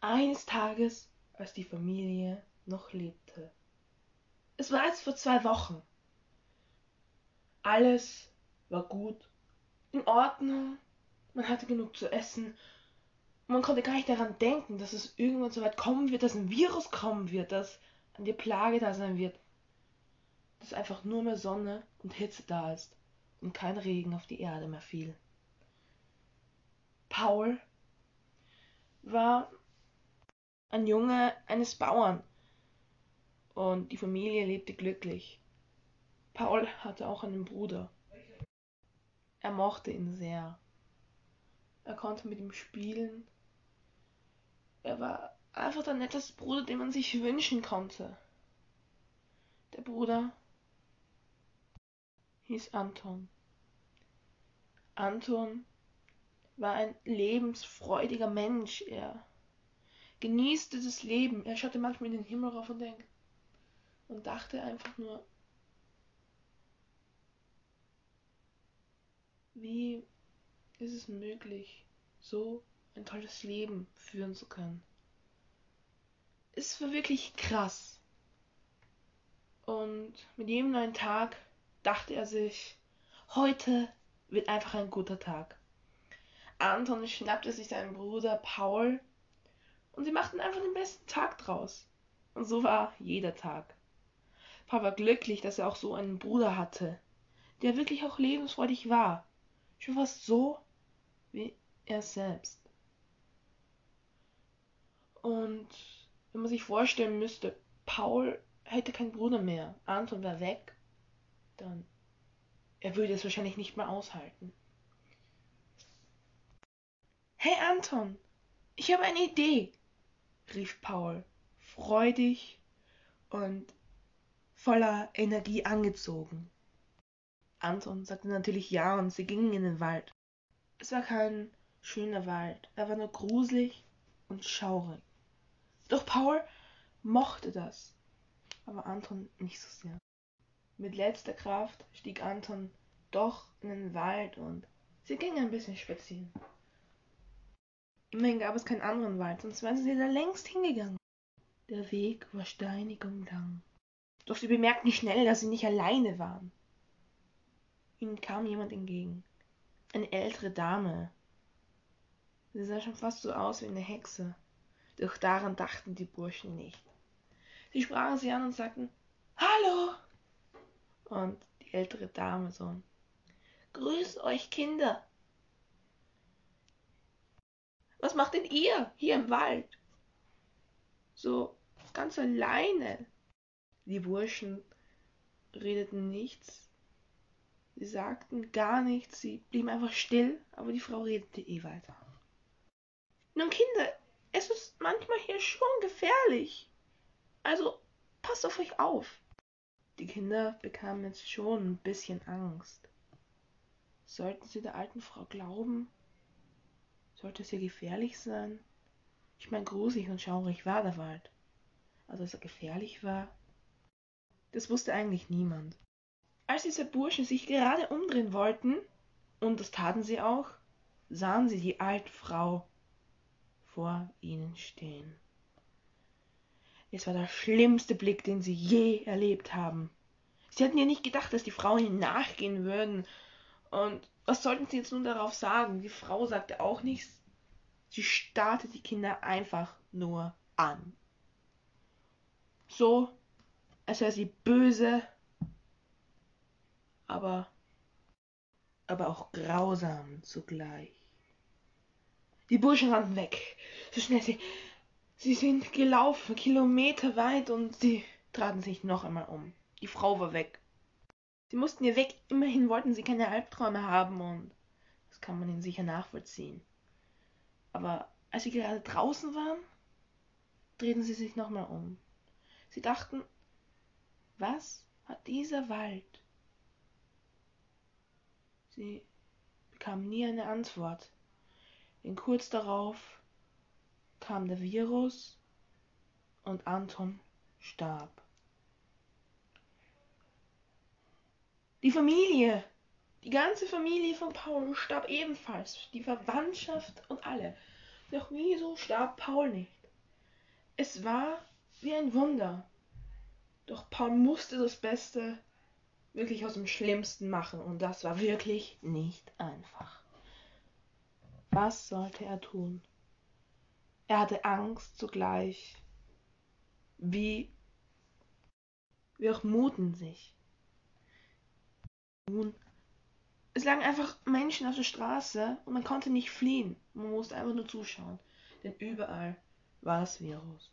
Eines Tages, als die Familie noch lebte. Es war jetzt vor zwei Wochen. Alles war gut, in Ordnung, man hatte genug zu essen. Man konnte gar nicht daran denken, dass es irgendwann so weit kommen wird, dass ein Virus kommen wird, dass eine Plage da sein wird. Dass einfach nur mehr Sonne und Hitze da ist und kein Regen auf die Erde mehr fiel. Paul war ein Junge eines Bauern und die Familie lebte glücklich. Paul hatte auch einen Bruder. Er mochte ihn sehr. Er konnte mit ihm spielen. Er war einfach der netteste Bruder, den man sich wünschen konnte. Der Bruder hieß Anton. Anton war ein lebensfreudiger Mensch. Er genießte das Leben. Er schaute manchmal in den Himmel rauf und denkt und dachte einfach nur, wie ist es möglich, so ein tolles Leben führen zu können? Es war wirklich krass. Und mit jedem neuen Tag dachte er sich, heute wird einfach ein guter Tag. Anton schnappte sich seinen Bruder Paul und sie machten einfach den besten Tag draus. Und so war jeder Tag. Paul war glücklich, dass er auch so einen Bruder hatte, der wirklich auch lebensfreudig war. Schon fast so wie er selbst. Und wenn man sich vorstellen müsste, Paul hätte keinen Bruder mehr, Anton war weg, dann er würde es wahrscheinlich nicht mehr aushalten. Hey Anton, ich habe eine Idee, rief Paul, freudig und voller Energie angezogen. Anton sagte natürlich ja und sie gingen in den Wald. Es war kein schöner Wald, er war nur gruselig und schaurig. Doch Paul mochte das, aber Anton nicht so sehr. Mit letzter Kraft stieg Anton doch in den Wald und sie gingen ein bisschen spazieren. Immerhin gab es keinen anderen Wald, sonst wären sie da längst hingegangen. Der Weg war steinig und lang. Doch sie bemerkten schnell, dass sie nicht alleine waren. Ihnen kam jemand entgegen. Eine ältere Dame. Sie sah schon fast so aus wie eine Hexe. Doch daran dachten die Burschen nicht. Sie sprachen sie an und sagten Hallo. Und die ältere Dame so Grüß euch, Kinder. Was macht denn ihr hier im Wald? So ganz alleine. Die Burschen redeten nichts. Sie sagten gar nichts, sie blieben einfach still, aber die Frau redete eh weiter. Nun, Kinder, es ist manchmal hier schon gefährlich. Also passt auf euch auf. Die Kinder bekamen jetzt schon ein bisschen Angst. Sollten sie der alten Frau glauben? Sollte es ihr gefährlich sein? Ich meine, gruselig und schaurig war der Wald. Also, dass er gefährlich war, das wusste eigentlich niemand. Als diese Burschen sich gerade umdrehen wollten, und das taten sie auch, sahen sie die alte Frau vor ihnen stehen. Es war der schlimmste Blick, den sie je erlebt haben. Sie hatten ja nicht gedacht, dass die Frauen ihnen nachgehen würden und was sollten sie jetzt nun darauf sagen? Die Frau sagte auch nichts. Sie starrte die Kinder einfach nur an. So, als wäre sie böse, aber, aber auch grausam zugleich. Die Burschen rannten weg, so schnell sie, sie sind gelaufen, kilometerweit und sie traten sich noch einmal um. Die Frau war weg. Sie mussten ihr weg, immerhin wollten sie keine Albträume haben und das kann man ihnen sicher nachvollziehen. Aber als sie gerade draußen waren, drehten sie sich nochmal um. Sie dachten, was hat dieser Wald? Sie bekamen nie eine Antwort, denn kurz darauf kam der Virus und Anton starb. Die Familie, die ganze Familie von Paul starb ebenfalls, die Verwandtschaft und alle. Doch wieso starb Paul nicht? Es war wie ein Wunder. Doch Paul musste das Beste wirklich aus dem Schlimmsten machen und das war wirklich nicht einfach. Was sollte er tun? Er hatte Angst zugleich, wie, wie auch Muten sich. Nun, es lagen einfach Menschen auf der Straße und man konnte nicht fliehen. Man musste einfach nur zuschauen, denn überall war das Virus.